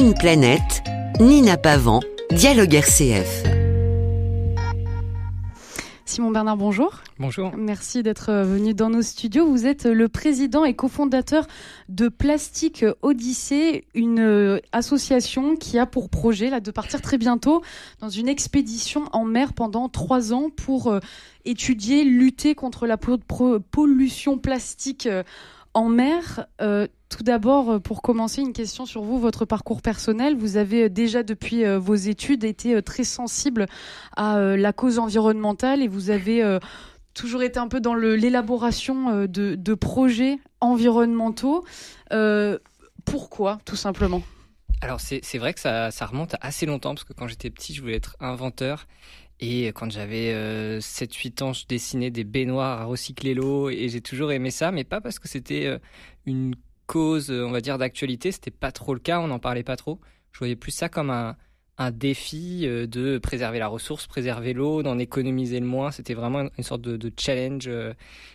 une planète, Nina Pavant, Dialogue RCF. Simon Bernard, bonjour. Bonjour. Merci d'être venu dans nos studios. Vous êtes le président et cofondateur de Plastique Odyssée, une association qui a pour projet là, de partir très bientôt dans une expédition en mer pendant trois ans pour euh, étudier, lutter contre la pollution plastique euh, en mer. Euh, tout d'abord, euh, pour commencer, une question sur vous, votre parcours personnel. Vous avez euh, déjà, depuis euh, vos études, été très sensible à la cause environnementale et vous avez toujours été un peu dans l'élaboration de, projets environnementaux. pourquoi, tout simplement? Alors c'est vrai que ça, remonte assez longtemps parce que quand j'étais petit je voulais être inventeur et quand j'avais 7-8 ans je dessinais des baignoires à recycler l'eau et j'ai toujours aimé ça mais pas parce que c'était une cause, on va dire, d'actualité. C'était pas trop le cas, on n'en parlait pas trop. Je voyais plus ça comme un, défi euh, de préserver la ressource, préserver l'eau, d'en économiser le moins. C'était vraiment une sorte de, challenge, euh,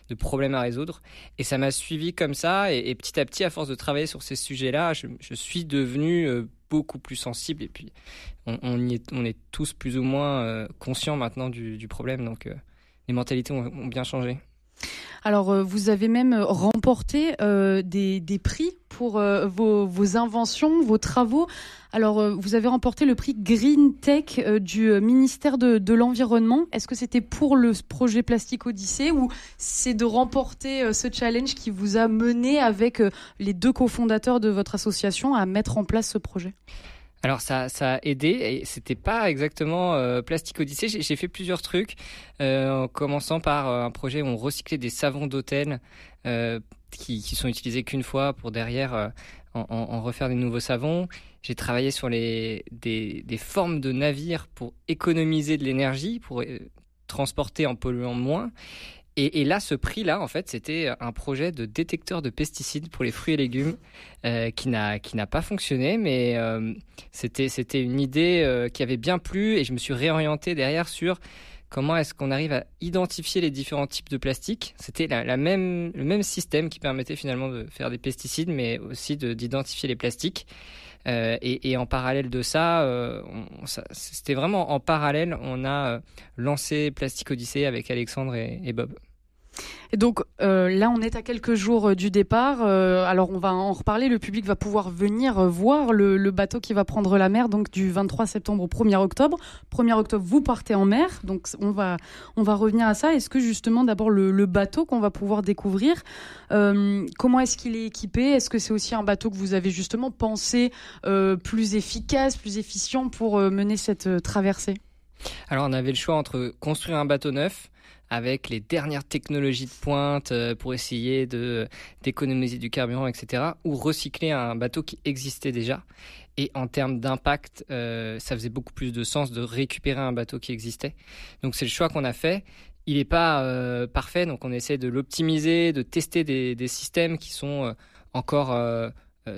de problème à résoudre. Et ça m'a suivi comme ça. Et, petit à petit, à force de travailler sur ces sujets-là, je, suis devenu euh, beaucoup plus sensible. Et puis, on, est, on est tous plus ou moins conscients maintenant du, problème. Donc, les mentalités ont bien changé. Alors, euh, vous avez même euh, remporté euh, des, prix pour vos, inventions, vos travaux. Alors, vous avez remporté le prix Green Tech du ministère de, l'Environnement. Est-ce que c'était pour le projet Plastique Odyssée ou c'est de remporter ce challenge qui vous a mené avec les deux cofondateurs de votre association à mettre en place ce projet? Alors ça, ça a aidé et c'était pas exactement euh, Plastique Odyssée. J'ai fait plusieurs trucs, euh, en commençant par euh, un projet où on recyclait des savons d'hôtel qui, qui, sont utilisés qu'une fois pour derrière en, refaire des nouveaux savons. J'ai travaillé sur les, des, des, formes de navires pour économiser de l'énergie, pour transporter en polluant moins. Et, là, ce prix-là, en fait, c'était un projet de détecteur de pesticides pour les fruits et légumes euh, qui n'a pas fonctionné, mais euh, c'était une idée euh, qui avait bien plu et je me suis réorienté derrière sur comment est-ce qu'on arrive à identifier les différents types de plastique. C'était la, le même système qui permettait finalement de faire des pesticides, mais aussi d'identifier les plastiques. Euh, et, en parallèle de ça, euh, c'était vraiment en parallèle, on a euh, lancé Plastic Odyssée avec Alexandre et Bob. Et donc euh, là, on est à quelques jours euh, du départ. Euh, alors on va en reparler. Le public va pouvoir venir voir le, bateau qui va prendre la mer, donc du 23 septembre au 1er octobre. 1er octobre, vous partez en mer, donc on va on va revenir à ça. Est-ce que justement d'abord le, bateau qu'on va pouvoir découvrir, comment est-ce qu'il est équipé? Est-ce que c'est aussi un bateau que vous avez justement pensé plus efficace, plus efficient pour mener cette traversée? Alors on avait le choix entre construire un bateau neuf avec les dernières technologies de pointe euh, pour essayer de d'économiser du carburant, etc. Ou recycler un bateau qui existait déjà. Et en termes d'impact, euh, ça faisait beaucoup plus de sens de récupérer un bateau qui existait. Donc c'est le choix qu'on a fait. Il n'est pas euh, parfait, donc on essaie de l'optimiser, de tester des, systèmes qui sont encore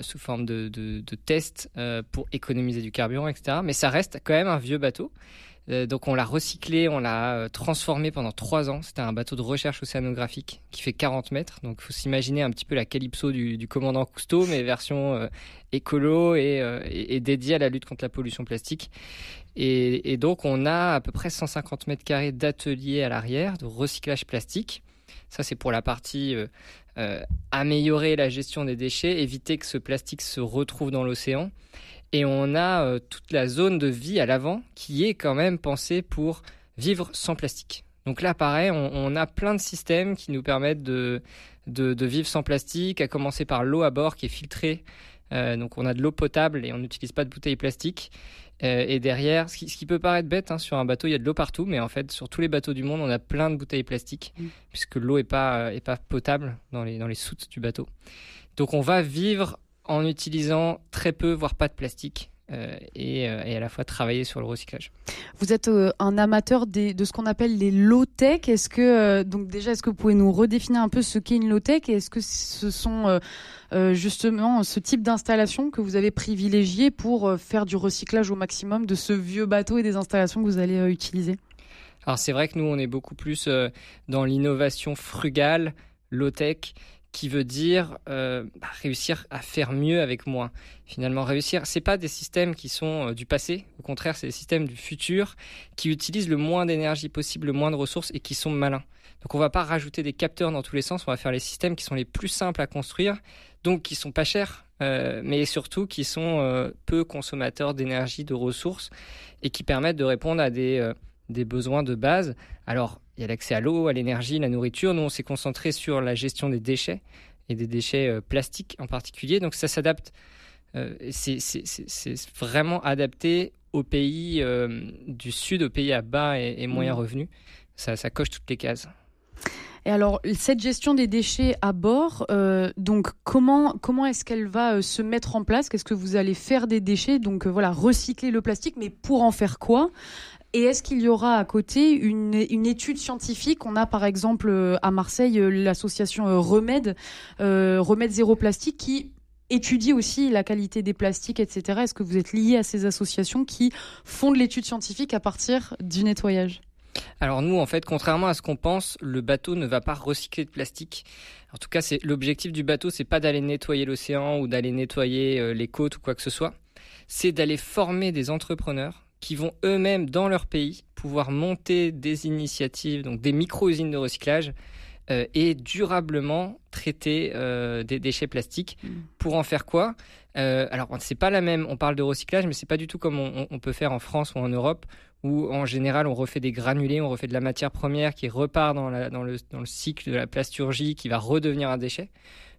sous forme de, de tests pour économiser du carburant, etc. Mais ça reste quand même un vieux bateau. Euh, donc on l'a recyclé, on l'a euh, transformé pendant trois ans. C'était un bateau de recherche océanographique qui fait 40 mètres. Donc il faut s'imaginer un petit peu la calypso du, commandant Cousteau, mais version euh, écolo et, et, dédiée à la lutte contre la pollution plastique. Et, donc on a à peu près 150 mètres carrés d'atelier à l'arrière de recyclage plastique. Ça c'est pour la partie améliorer la gestion des déchets, éviter que ce plastique se retrouve dans l'océan. Et on a euh, toute la zone de vie à l'avant qui est quand même pensée pour vivre sans plastique. Donc là, pareil, on, a plein de systèmes qui nous permettent de, de, vivre sans plastique, à commencer par l'eau à bord qui est filtrée. Euh, donc on a de l'eau potable et on n'utilise pas de bouteilles plastiques. Euh, et derrière, ce qui, peut paraître bête, hein, sur un bateau, il y a de l'eau partout, mais en fait, sur tous les bateaux du monde, on a plein de bouteilles plastiques, mm. puisque l'eau n'est pas, est pas potable dans les, dans les soutes du bateau. Donc on va vivre en utilisant très peu, voire pas de plastique. Euh, et, euh, et, à la fois travailler sur le recyclage. Vous êtes euh, un amateur des, de ce qu'on appelle les low tech. Est-ce que donc déjà est-ce que vous pouvez nous redéfinir un peu ce qu'est une low tech et est-ce que ce sont justement ce type d'installation que vous avez privilégié pour faire du recyclage au maximum de ce vieux bateau et des installations que vous allez utiliser? Alors c'est vrai que nous on est beaucoup plus dans l'innovation frugale, low tech qui veut dire euh, bah, réussir à faire mieux avec moins. Finalement, réussir, c'est pas des systèmes qui sont euh, du passé. Au contraire, c'est des systèmes du futur qui utilisent le moins d'énergie possible, le moins de ressources et qui sont malins. Donc, on va pas rajouter des capteurs dans tous les sens. On va faire les systèmes qui sont les plus simples à construire, donc qui sont pas chers, euh, mais surtout qui sont peu consommateurs d'énergie, de ressources et qui permettent de répondre à des des besoins de base. Alors, il y a l'accès à l'eau, à l'énergie, la nourriture. Nous, on s'est concentré sur la gestion des déchets et des déchets euh, plastiques en particulier. Donc, ça s'adapte. Euh, c'est vraiment adapté aux pays euh, du Sud, aux pays à bas et, moyens mmh. revenus. Ça, ça, coche toutes les cases. Et alors, cette gestion des déchets à bord, donc comment comment est-ce qu'elle va se mettre en place? Qu'est-ce que vous allez faire des déchets? Donc voilà, recycler le plastique, mais pour en faire quoi? Et est-ce qu'il y aura à côté une, étude scientifique? On a par exemple euh, à Marseille euh, l'association euh, Remède, Remède Zéro Plastique, qui étudie aussi la qualité des plastiques, etc. Est-ce que vous êtes lié à ces associations qui font de l'étude scientifique à partir du nettoyage? Alors nous, en fait, contrairement à ce qu'on pense, le bateau ne va pas recycler de plastique. En tout cas, c'est l'objectif du bateau, c'est pas d'aller nettoyer l'océan ou d'aller nettoyer les côtes ou quoi que ce soit. C'est d'aller former des entrepreneurs qui vont eux-mêmes dans leur pays pouvoir monter des initiatives, donc des micro-usines de recyclage euh, et durablement traiter euh, des déchets plastiques. Mm. Pour en faire quoi? Euh, Alors, c'est pas la même. On parle de recyclage, mais c'est pas du tout comme on, peut faire en France ou en Europe, où en général on refait des granulés, on refait de la matière première qui repart dans, dans, le, dans le cycle de la plasturgie, qui va redevenir un déchet.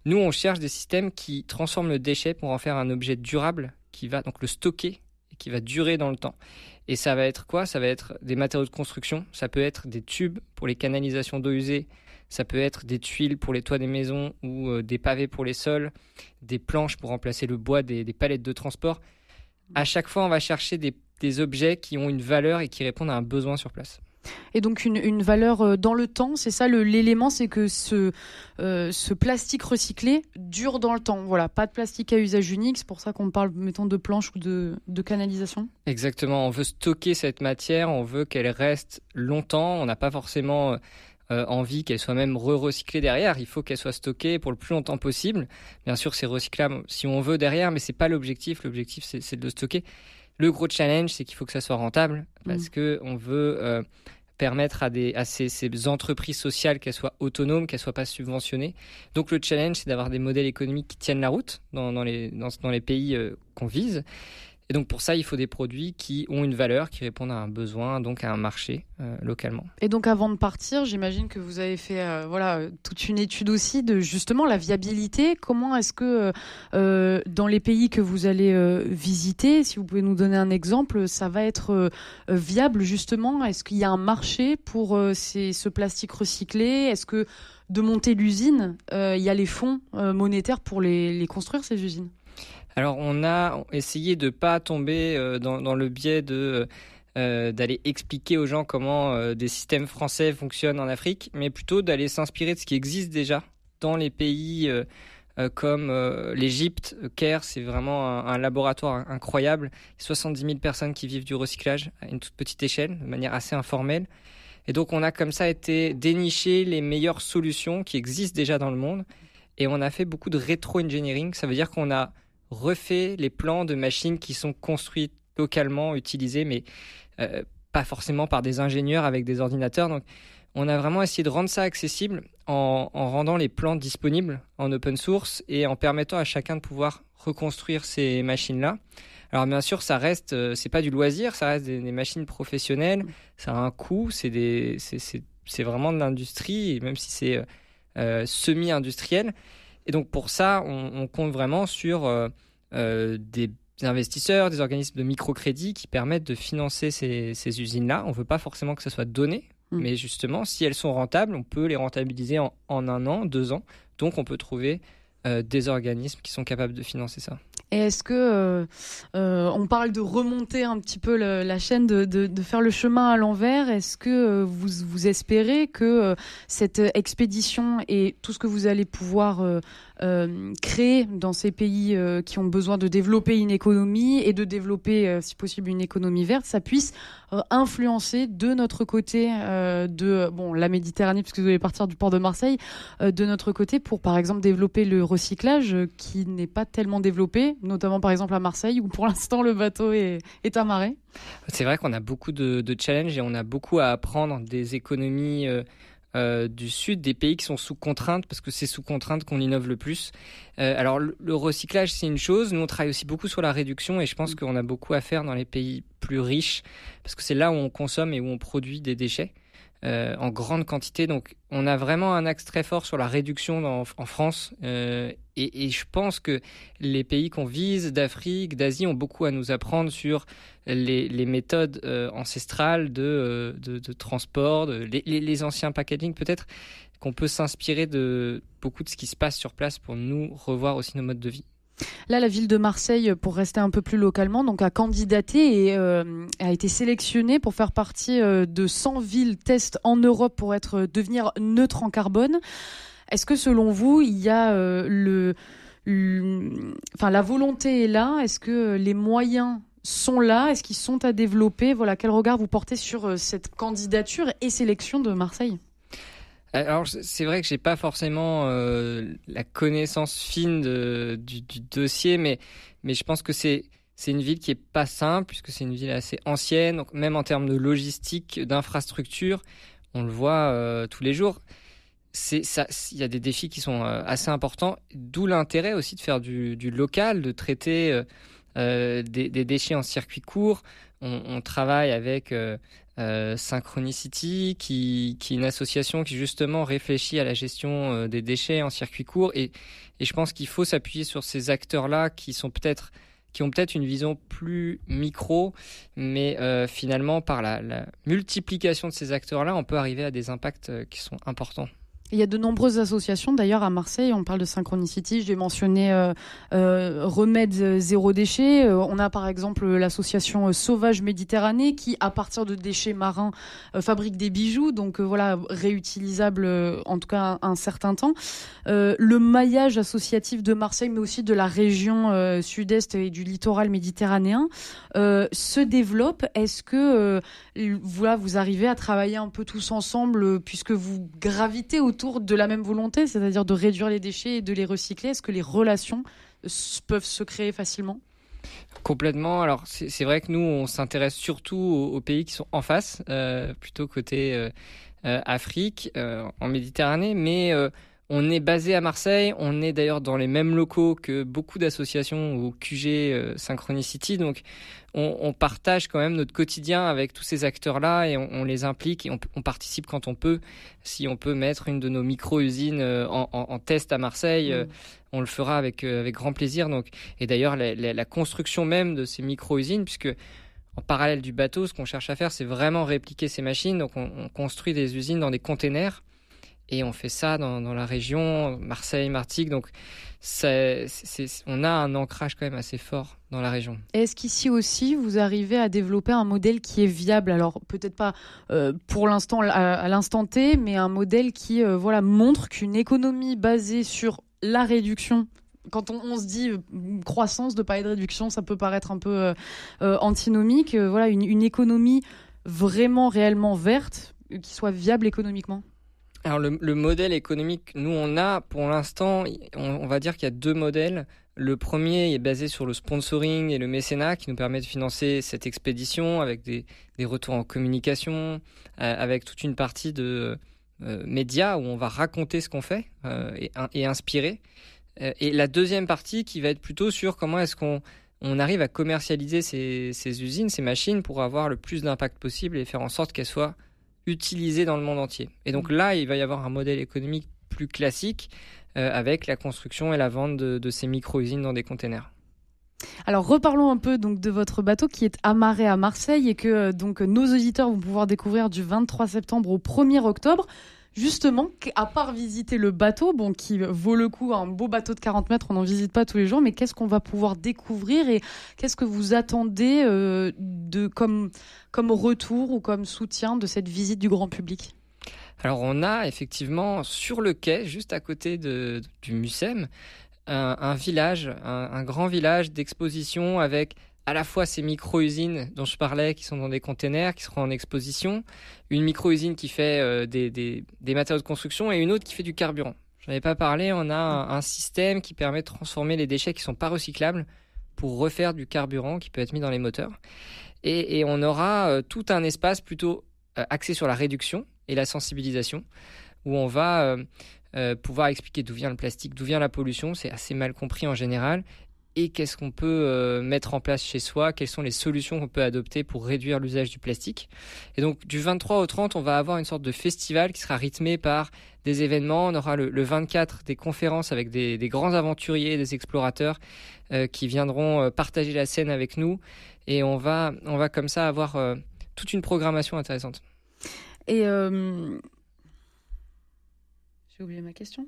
Nous, on cherche des systèmes qui transforment le déchet pour en faire un objet durable, qui va donc le stocker qui va durer dans le temps. Et ça va être quoi? Ça va être des matériaux de construction, ça peut être des tubes pour les canalisations d'eau usée, ça peut être des tuiles pour les toits des maisons ou euh, des pavés pour les sols, des planches pour remplacer le bois des, palettes de transport. À chaque fois, on va chercher des objets qui ont une valeur et qui répondent à un besoin sur place et donc une, valeur euh, dans le temps. C'est ça l'élément, c'est que ce, euh, ce plastique recyclé dure dans le temps. Voilà, pas de plastique à usage unique. C'est pour ça qu'on parle, mettons, de planche ou de, canalisation. Exactement. On veut stocker cette matière, on veut qu'elle reste longtemps. On n'a pas forcément euh, envie qu'elle soit même re-recyclée derrière. Il faut qu'elle soit stockée pour le plus longtemps possible. Bien sûr, c'est recyclable si on veut derrière, mais c'est pas l'objectif. L'objectif, c'est de le stocker. Le gros challenge, c'est qu'il faut que ça soit rentable parce mmh. que on veut permettre à, des, à ces, ces entreprises sociales qu'elles soient autonomes, qu'elles soient pas subventionnées. Donc le challenge, c'est d'avoir des modèles économiques qui tiennent la route dans, dans, les, dans, dans les pays euh, qu'on vise. Et donc pour ça, il faut des produits qui ont une valeur, qui répondent à un besoin, donc à un marché euh, localement. Et donc avant de partir, j'imagine que vous avez fait euh, voilà toute une étude aussi de justement la viabilité. Comment est-ce que euh, dans les pays que vous allez visiter, si vous pouvez nous donner un exemple, ça va être viable justement? Est-ce qu'il y a un marché pour ces, ce plastique recyclé? Est-ce que de monter l'usine, il y a les fonds monétaires pour les, les construire ces usines? Alors on a essayé de pas tomber euh, dans, le biais de euh, d'aller expliquer aux gens comment euh, des systèmes français fonctionnent en Afrique, mais plutôt d'aller s'inspirer de ce qui existe déjà dans les pays comme l'Égypte. Caire, c'est vraiment un, laboratoire incroyable. 70 000 personnes qui vivent du recyclage à une toute petite échelle, de manière assez informelle. Et donc on a comme ça été dénicher les meilleures solutions qui existent déjà dans le monde. Et on a fait beaucoup de rétro-engineering. Ça veut dire qu'on a refait les plans de machines qui sont construites localement, utilisées, mais euh, pas forcément par des ingénieurs avec des ordinateurs. Donc, on a vraiment essayé de rendre ça accessible en, rendant les plans disponibles en open source et en permettant à chacun de pouvoir reconstruire ces machines-là. Alors bien sûr, ça reste, euh, c'est pas du loisir, ça reste des, machines professionnelles, ça a un coût, c'est des, c'est vraiment de l'industrie, même si c'est euh, semi-industriel. Et donc pour ça, on, compte vraiment sur euh, euh, des investisseurs, des organismes de microcrédit qui permettent de financer ces, usines-là. On ne veut pas forcément que ça soit donné, mm. mais justement, si elles sont rentables, on peut les rentabiliser en, un an, deux ans. Donc on peut trouver euh, des organismes qui sont capables de financer ça. Et est-ce que euh, euh, on parle de remonter un petit peu la chaîne, de, faire le chemin à l'envers? Est-ce que euh, vous, vous espérez que cette expédition et tout ce que vous allez pouvoir créer dans ces pays qui ont besoin de développer une économie et de développer, si possible, une économie verte, ça puisse influencer de notre côté de bon la Méditerranée, puisque vous allez partir du port de Marseille, de notre côté pour par exemple développer le recyclage qui n'est pas tellement développé notamment par exemple à Marseille, où pour l'instant le bateau est, est amarré C'est vrai qu'on a beaucoup de, de, challenges et on a beaucoup à apprendre des économies euh, euh, du sud, des pays qui sont sous contrainte, parce que c'est sous contrainte qu'on innove le plus. Euh, alors le, le recyclage, c'est une chose. Nous, on travaille aussi beaucoup sur la réduction et je pense mmh. qu'on a beaucoup à faire dans les pays plus riches, parce que c'est là où on consomme et où on produit des déchets euh, en grande quantité. Donc on a vraiment un axe très fort sur la réduction en France. Euh, et, je pense que les pays qu'on vise, d'Afrique, d'Asie, ont beaucoup à nous apprendre sur les, méthodes euh, ancestrales de, transport, les, les anciens packaging peut-être, qu'on peut s'inspirer de beaucoup de ce qui se passe sur place pour nous revoir aussi nos modes de vie. Là, la ville de Marseille, pour rester un peu plus localement, donc a candidaté et euh, a été sélectionnée pour faire partie euh, de 100 villes test en Europe pour être euh, devenir neutre en carbone. Est-ce que selon vous, il y a le, enfin la volonté est là? Est-ce que les moyens sont là? Est-ce qu'ils sont à développer? Voilà, quel regard vous portez sur cette candidature et sélection de Marseille? Alors c'est vrai que j'ai pas forcément euh, la connaissance fine du, dossier, mais mais je pense que c'est c'est une ville qui est pas simple puisque c'est une ville assez ancienne, donc même en termes de logistique, d'infrastructure, on le voit euh, tous les jours. Il y a des défis qui sont euh, assez importants, d'où l'intérêt aussi de faire du, local, de traiter euh, euh des, déchets en circuit court. On travaille avec euh, Synchronicity, qui, est une association qui justement réfléchit à la gestion euh, des déchets en circuit court. Et, je pense qu'il faut s'appuyer sur ces acteurs-là qui sont peut-être qui ont peut-être une vision plus micro, mais euh, finalement par la, multiplication de ces acteurs-là, on peut arriver à des impacts qui sont importants. Il y a de nombreuses associations, d'ailleurs à Marseille, on parle de Synchronicity, j'ai mentionné euh, euh, Remède Zéro Déchet, euh, on a par exemple l'association Sauvage Méditerranée qui, à partir de déchets marins, fabrique des bijoux, donc voilà, réutilisables en tout cas un, un certain temps. le maillage associatif de Marseille, mais aussi de la région sud-est et du littoral méditerranéen, se développe. Est-ce que voilà, vous arrivez à travailler un peu tous ensemble, puisque vous gravitez autour autour de la même volonté, c'est-à-dire de réduire les déchets et de les recycler. Est-ce que les relations peuvent se créer facilement? Complètement. Alors c'est vrai que nous, on s'intéresse surtout aux, pays qui sont en face, euh, plutôt côté euh, euh, Afrique, en Méditerranée, mais on est basé à Marseille, on est d'ailleurs dans les mêmes locaux que beaucoup d'associations au QG euh, Synchronicity, donc on, on, partage quand même notre quotidien avec tous ces acteurs-là et on, on, les implique et on, on, participe quand on peut. Si on peut mettre une de nos micro-usines euh, en, en, en, test à Marseille, mmh. on le fera avec, euh, avec grand plaisir. Donc, et d'ailleurs, la, la, la construction même de ces micro-usines, puisque en parallèle du bateau, ce qu'on cherche à faire, c'est vraiment répliquer ces machines. Donc on, on construit des usines dans des containers et on fait ça dans, la région, Marseille, Martigues. Donc, on a un ancrage quand même assez fort dans la région. Est-ce qu'ici aussi, vous arrivez à développer un modèle qui est viable? Alors, peut-être pas euh, pour l'instant, à, l'instant T, mais un modèle qui euh, montre qu'une économie basée sur la réduction quand on, se dit euh, croissance de pas de réduction, ça peut paraître un peu antinomique. Voilà, une économie vraiment réellement verte, qui soit viable économiquement? Alors le, le, modèle économique, nous on a pour l'instant, on, va dire qu'il y a deux modèles. Le premier est basé sur le sponsoring et le mécénat qui nous permet de financer cette expédition avec des, retours en communication, euh, avec toute une partie de euh, médias où on va raconter ce qu'on fait euh, et, inspirer. Et la deuxième partie qui va être plutôt sur comment est-ce qu'on on arrive à commercialiser ces usines, ces machines pour avoir le plus d'impact possible et faire en sorte qu'elles soient utilisé dans le monde entier. Et donc là, il va y avoir un modèle économique plus classique euh, avec la construction et la vente de, de ces micro-usines dans des containers. Alors reparlons un peu donc de votre bateau qui est amarré à Marseille et que donc nos auditeurs vont pouvoir découvrir du 23 septembre au 1er octobre. Justement, à part visiter le bateau, bon, qui vaut le coup, un beau bateau de 40 mètres, on n'en visite pas tous les jours, mais qu'est-ce qu'on va pouvoir découvrir et qu'est-ce que vous attendez euh, de, comme, retour ou comme soutien de cette visite du grand public? Alors on a effectivement sur le quai, juste à côté du Mucem, un, village, un, grand village d'exposition avec à la fois ces micro-usines dont je parlais qui sont dans des containers, qui seront en exposition, une micro-usine qui fait euh, des, matériaux de construction et une autre qui fait du carburant. J'en avais pas parlé, on a un, système qui permet de transformer les déchets qui sont pas recyclables pour refaire du carburant qui peut être mis dans les moteurs. Et, et on aura euh, tout un espace plutôt euh, axé sur la réduction et la sensibilisation, où on va pouvoir expliquer d'où vient le plastique, d'où vient la pollution, c'est assez mal compris en général, et qu'est-ce qu'on peut euh, mettre en place chez soi, quelles sont les solutions qu'on peut adopter pour réduire l'usage du plastique? Et donc du 23 au 30, on va avoir une sorte de festival qui sera rythmé par des événements. On aura le, 24 des conférences avec des, grands aventuriers, des explorateurs euh, qui viendront euh, partager la scène avec nous. Et on va, on va comme ça avoir toute une programmation intéressante. Et j'ai oublié ma question.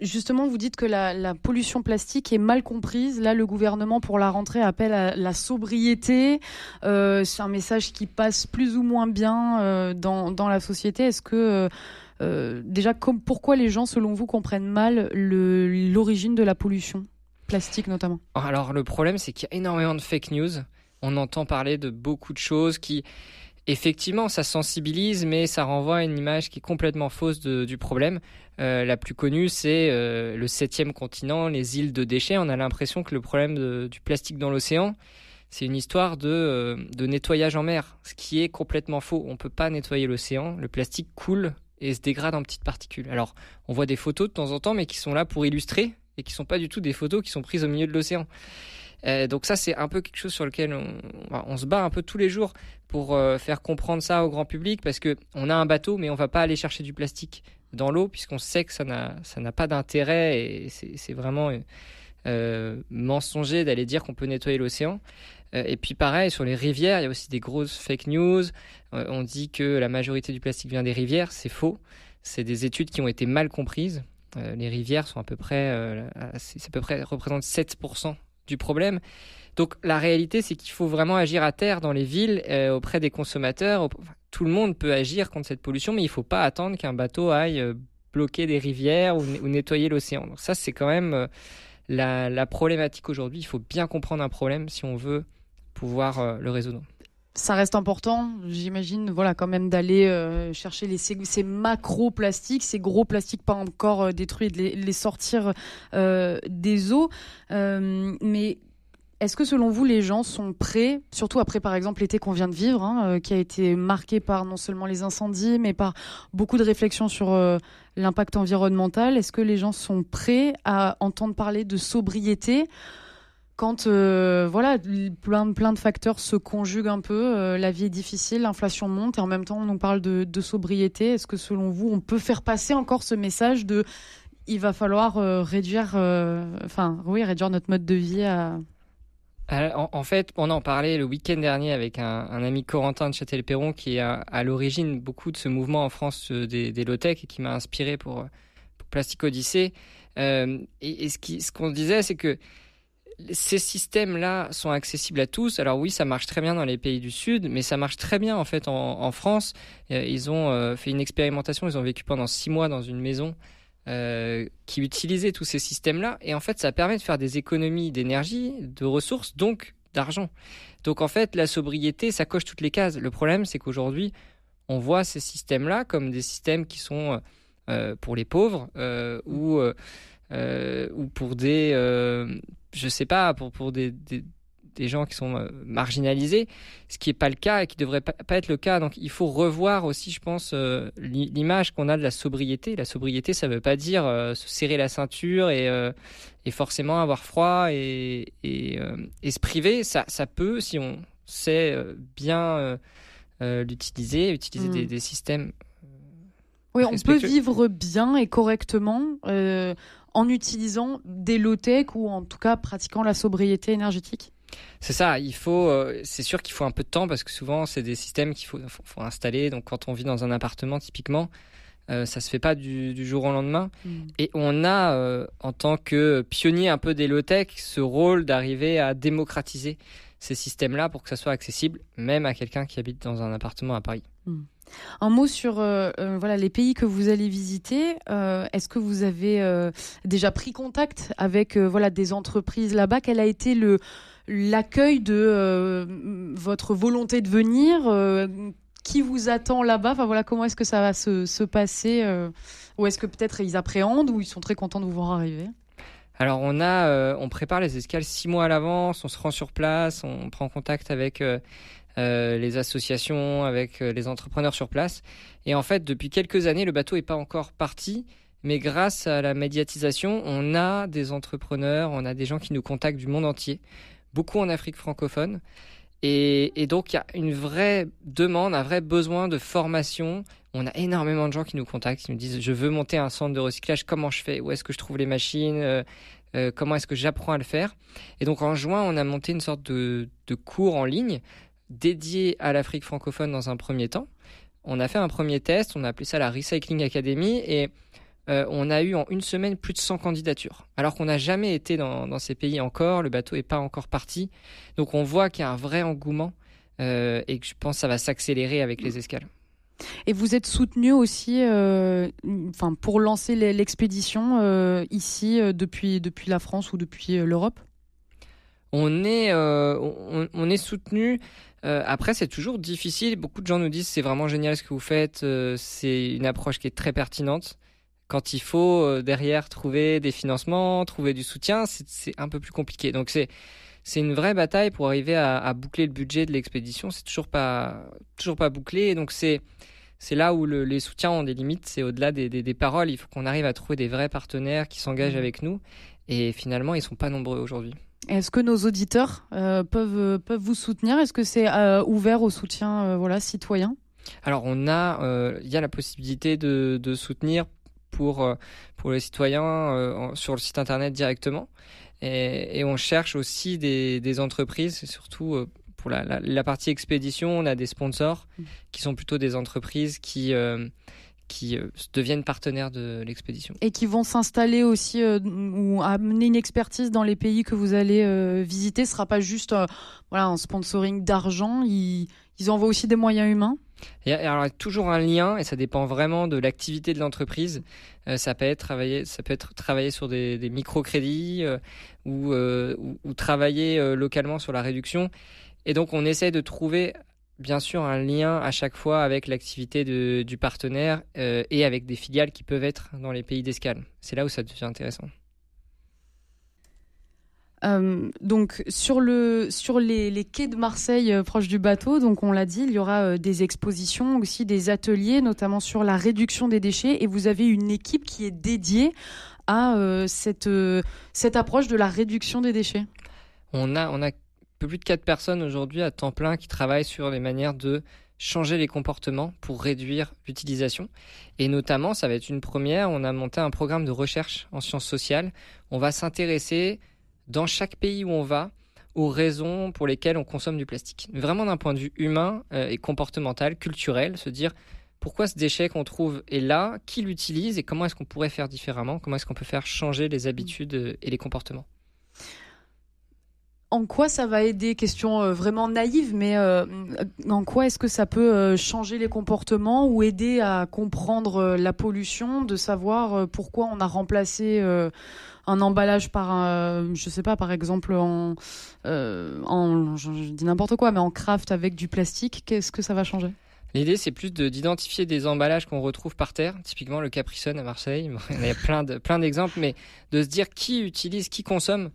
Justement, vous dites que la, pollution plastique est mal comprise. Là, le gouvernement, pour la rentrée, appelle à la sobriété. Euh, c'est un message qui passe plus ou moins bien euh, dans, dans, la société. Est-ce que, euh, déjà, pourquoi les gens, selon vous, comprennent mal l'origine de la pollution plastique, notamment? Alors, le problème, c'est qu'il y a énormément de fake news. On entend parler de beaucoup de choses qui effectivement, ça sensibilise, mais ça renvoie à une image qui est complètement fausse du problème. Euh, la plus connue, c'est euh, le septième continent, les îles de déchets. On a l'impression que le problème du plastique dans l'océan, c'est une histoire de, euh, de, nettoyage en mer, ce qui est complètement faux. On ne peut pas nettoyer l'océan. Le plastique coule et se dégrade en petites particules. Alors, on voit des photos de temps en temps, mais qui sont là pour illustrer et qui sont pas du tout des photos qui sont prises au milieu de l'océan. Donc ça, c'est un peu quelque chose sur lequel on, se bat un peu tous les jours pour faire comprendre ça au grand public, parce que on a un bateau, mais on va pas aller chercher du plastique dans l'eau, puisqu'on sait que ça n'a pas d'intérêt et c'est vraiment euh, mensonger d'aller dire qu'on peut nettoyer l'océan. Euh, et puis pareil, sur les rivières, il y a aussi des grosses fake news. Euh, on dit que la majorité du plastique vient des rivières, c'est faux. C'est des études qui ont été mal comprises. les rivières sont à peu près, à peu près représentent 7% du problème. Donc la réalité, c'est qu'il faut vraiment agir à terre dans les villes, auprès des consommateurs, tout le monde peut agir contre cette pollution, mais il ne faut pas attendre qu'un bateau aille euh, bloquer des rivières ou, nettoyer l'océan. Donc ça, c'est quand même euh, la, problématique aujourd'hui. Il faut bien comprendre un problème si on veut pouvoir euh, le résoudre. Ça reste important, j'imagine, voilà, quand même d'aller chercher les, ces, macro-plastiques, ces gros plastiques pas encore détruits, de les, sortir des eaux. mais est-ce que selon vous, les gens sont prêts, surtout après par exemple l'été qu'on vient de vivre, hein, euh, qui a été marqué par non seulement les incendies, mais par beaucoup de réflexions sur euh, l'impact environnemental Est-ce que les gens sont prêts à entendre parler de sobriété? Quand euh, voilà plein, plein de facteurs se conjuguent un peu, la vie est difficile, l'inflation monte et en même temps on nous parle de, sobriété. Est-ce que selon vous on peut faire passer encore ce message de il va falloir réduire, enfin oui réduire notre mode de vie en, fait, on en parlait le week-end dernier avec un, ami Corentin de Châtel-Perron qui est à, l'origine beaucoup de ce mouvement en France euh, des, des low-tech et qui m'a inspiré pour, Plastic Odyssey. Euh, et, ce qu'on disait, c'est que ces systèmes-là sont accessibles à tous. Alors oui, ça marche très bien dans les pays du Sud, mais ça marche très bien en fait en, France. Euh, ils ont fait une expérimentation, ils ont vécu pendant six mois dans une maison euh, qui utilisaient tous ces systèmes-là. Et en fait, ça permet de faire des économies d'énergie, de ressources, donc d'argent. Donc en fait, la sobriété, ça coche toutes les cases. Le problème, c'est qu'aujourd'hui, on voit ces systèmes-là comme des systèmes qui sont euh, pour les pauvres euh, ou, ou pour des, je sais pas, pour, pour des, des gens qui sont euh, marginalisés, ce qui n'est pas le cas et qui ne devrait pas, être le cas. Donc il faut revoir aussi, je pense, euh, l'image qu'on a de la sobriété. La sobriété, ça ne veut pas dire euh, se serrer la ceinture et, et forcément avoir froid et, et, se priver. Ça, ça peut, si on sait bien l'utiliser, utiliser des, mm. des, systèmes. Oui, on peut vivre bien et correctement en utilisant des low-tech ou en tout cas pratiquant la sobriété énergétique C'est ça, il faut, c'est sûr qu'il faut un peu de temps parce que souvent c'est des systèmes qu'il faut, faut, installer. Donc quand on vit dans un appartement typiquement, euh, ça se fait pas du, jour au lendemain. Mm. Et on a, euh, en tant que pionnier un peu des low-tech, ce rôle d'arriver à démocratiser ces systèmes-là pour que ça soit accessible même à quelqu'un qui habite dans un appartement à Paris. Mm. Un mot sur euh, voilà les pays que vous allez visiter. Est-ce que vous avez déjà pris contact avec voilà des entreprises là-bas? Quel a été l'accueil de votre volonté de venir? Qui vous attend là-bas? Enfin voilà, comment est-ce que ça va se, passer euh, Ou est-ce que peut-être ils appréhendent ou ils sont très contents de vous voir arriver? Alors on a, euh, on prépare les escales six mois à l'avance, on se rend sur place, on prend contact avec euh, les associations, avec les entrepreneurs sur place. Et en fait, depuis quelques années, le bateau n'est pas encore parti, mais grâce à la médiatisation, on a des entrepreneurs, on a des gens qui nous contactent du monde entier, beaucoup en Afrique francophone. Et, donc, il y a une vraie demande, un vrai besoin de formation. On a énormément de gens qui nous contactent, qui nous disent Je veux monter un centre de recyclage, comment je fais? Où est-ce que je trouve les machines? Euh, euh, Comment est-ce que j'apprends à le faire? Et donc, en juin, on a monté une sorte de, de cours en ligne dédié à l'Afrique francophone dans un premier temps. On a fait un premier test, on a appelé ça la Recycling Academy. Et euh, on a eu en une semaine plus de 100 candidatures. Alors qu'on n'a jamais été dans, ces pays encore, le bateau n'est pas encore parti. Donc on voit qu'il y a un vrai engouement euh, et que je pense que ça va s'accélérer avec les escales. Et vous êtes soutenu aussi euh, pour lancer l'expédition ici depuis, depuis la France ou depuis l'Europe? On est, on, est soutenu. après, c'est toujours difficile. Beaucoup de gens nous disent c'est vraiment génial ce que vous faites. c'est une approche qui est très pertinente quand il faut euh, derrière trouver des financements, trouver du soutien, c'est un peu plus compliqué. Donc c'est c'est une vraie bataille pour arriver à, boucler le budget de l'expédition. C'est toujours pas toujours pas bouclé. donc c'est c'est là où les soutiens ont des limites. C'est au-delà des, des, paroles. Il faut qu'on arrive à trouver des vrais partenaires qui s'engagent mmh. avec nous. Et finalement, ils sont pas nombreux aujourd'hui. Est-ce que nos auditeurs euh, peuvent peuvent vous soutenir? Est-ce que c'est euh, ouvert au soutien voilà citoyen? Alors on a, il y a la possibilité de, de soutenir pour, euh, pour les citoyens euh, sur le site internet directement. Et, on cherche aussi des, des entreprises, surtout euh, pour la, la, partie expédition, on a des sponsors mmh. qui sont plutôt des entreprises qui, qui deviennent partenaires de l'expédition. Et qui vont s'installer aussi ou amener une expertise dans les pays que vous allez visiter. Ce sera pas juste voilà, un sponsoring d'argent, ils, ils envoient aussi des moyens humains il y a toujours un lien et ça dépend vraiment de l'activité de l'entreprise. Euh, ça peut être travailler, ça peut être sur des, des microcrédits euh, euh, ou, ou, travailler localement sur la réduction. Et donc on essaie de trouver bien sûr un lien à chaque fois avec l'activité du partenaire et avec des filiales qui peuvent être dans les pays d'escale. C'est là où ça devient intéressant. Euh, donc sur le sur les, quais de Marseille euh, proche du bateau, donc on l'a dit, il y aura euh, des expositions aussi des ateliers, notamment sur la réduction des déchets. Et vous avez une équipe qui est dédiée à cette cette approche de la réduction des déchets. On a on a peu plus de quatre personnes aujourd'hui à temps plein qui travaillent sur les manières de changer les comportements pour réduire l'utilisation. Et notamment, ça va être une première, on a monté un programme de recherche en sciences sociales. On va s'intéresser dans chaque pays où on va aux raisons pour lesquelles on consomme du plastique. Vraiment d'un point de vue humain euh, et comportemental, culturel, se dire pourquoi ce déchet qu'on trouve est là, qui l'utilise et comment est-ce qu'on pourrait faire différemment, comment est-ce qu'on peut faire changer les habitudes euh, et les comportements. En quoi ça va aider? Question euh, vraiment naïve, mais en quoi est-ce que ça peut changer les comportements ou aider à comprendre la pollution, de savoir pourquoi on a remplacé un emballage par, un, je sais pas, par exemple en, euh, je, dis n'importe quoi, mais en craft avec du plastique, qu'est-ce que ça va changer? L'idée, c'est plus d'identifier des emballages qu'on retrouve par terre, typiquement le Capricone à Marseille. il y a plein de d'exemples, mais de se dire qui utilise, qui consomme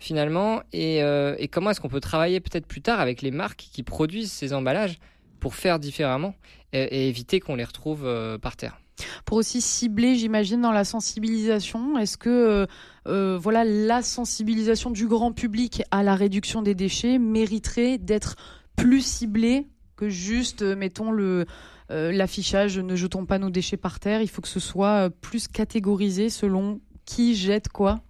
finalement, et, euh, et comment est-ce qu'on peut travailler peut-être plus tard avec les marques qui produisent ces emballages pour faire différemment et, éviter qu'on les retrouve euh, par terre pour aussi cibler, j'imagine, dans la sensibilisation. Est-ce que euh, euh, voilà la sensibilisation du grand public à la réduction des déchets mériterait d'être plus ciblée que juste, euh, mettons le l'affichage ne jetons pas nos déchets par terre. Il faut que ce soit plus catégorisé selon qui jette quoi.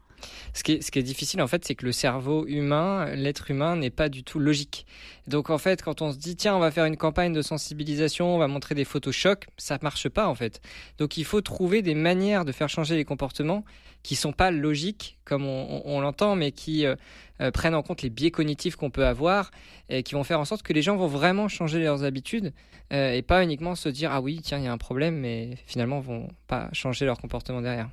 Ce qui, est, difficile, en fait, c'est que le cerveau humain, l'être humain, n'est pas du tout logique. Donc, en fait, quand on se dit, tiens, on va faire une campagne de sensibilisation, on va montrer des photos chocs, ça marche pas, en fait. Donc, il faut trouver des manières de faire changer les comportements qui sont pas logiques, comme on, l'entend, mais qui euh, euh, prennent en compte les biais cognitifs qu'on peut avoir et qui vont faire en sorte que les gens vont vraiment changer leurs habitudes euh, et pas uniquement se dire, ah oui, tiens, il y a un problème, mais finalement, vont pas changer leur comportement derrière.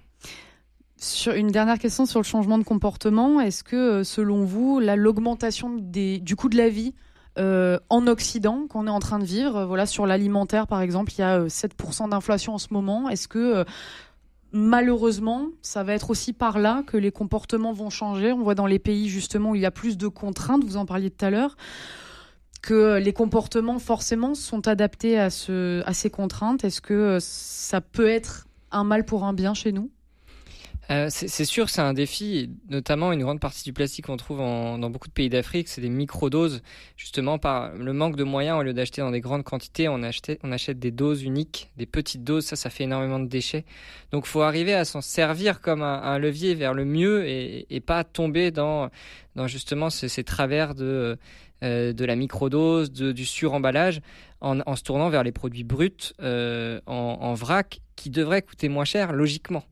Une dernière question sur le changement de comportement, est-ce que euh, selon vous, l'augmentation du coût de la vie euh, en Occident qu'on est en train de vivre, euh, voilà sur l'alimentaire par exemple, il y a 7% d'inflation en ce moment. Est-ce que malheureusement, ça va être aussi par là que les comportements vont changer? On voit dans les pays justement où il y a plus de contraintes, vous en parliez tout à l'heure, que les comportements forcément sont adaptés à ces contraintes. Est-ce que ça peut être un mal pour un bien chez nous? Euh, c'est sûr, c'est un défi, notamment une grande partie du plastique qu'on trouve dans beaucoup de pays d'Afrique, c'est des microdoses, justement par le manque de moyens, au lieu d'acheter dans des grandes quantités, on, achète des doses uniques, des petites doses, ça, ça fait énormément de déchets. Donc, faut arriver à s'en servir comme un, levier vers le mieux et, pas tomber dans, justement ces, travers de, euh, la microdose, du suremballage, en, en se tournant vers les produits bruts euh, en vrac qui devraient coûter moins cher, logiquement.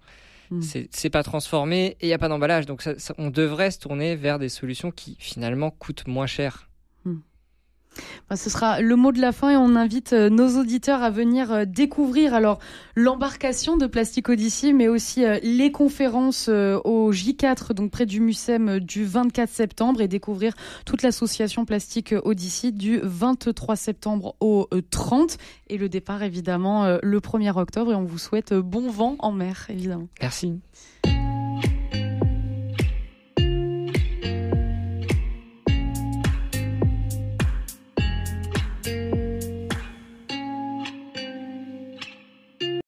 Mm. C'est pas transformé et il n'y a pas d'emballage. Donc on devrait se tourner vers des solutions qui finalement coûtent moins cher. Mm. Ce sera le mot de la fin et on invite euh, nos auditeurs à venir euh, découvrir alors l'embarcation de Plastic Odyssey, mais aussi euh, les conférences au J4, donc près du Mucem, du 24 septembre et découvrir toute l'association Plastic Odyssey du 23 septembre au 30 et le départ évidemment le 1er octobre et on vous souhaite bon vent en mer évidemment. Merci.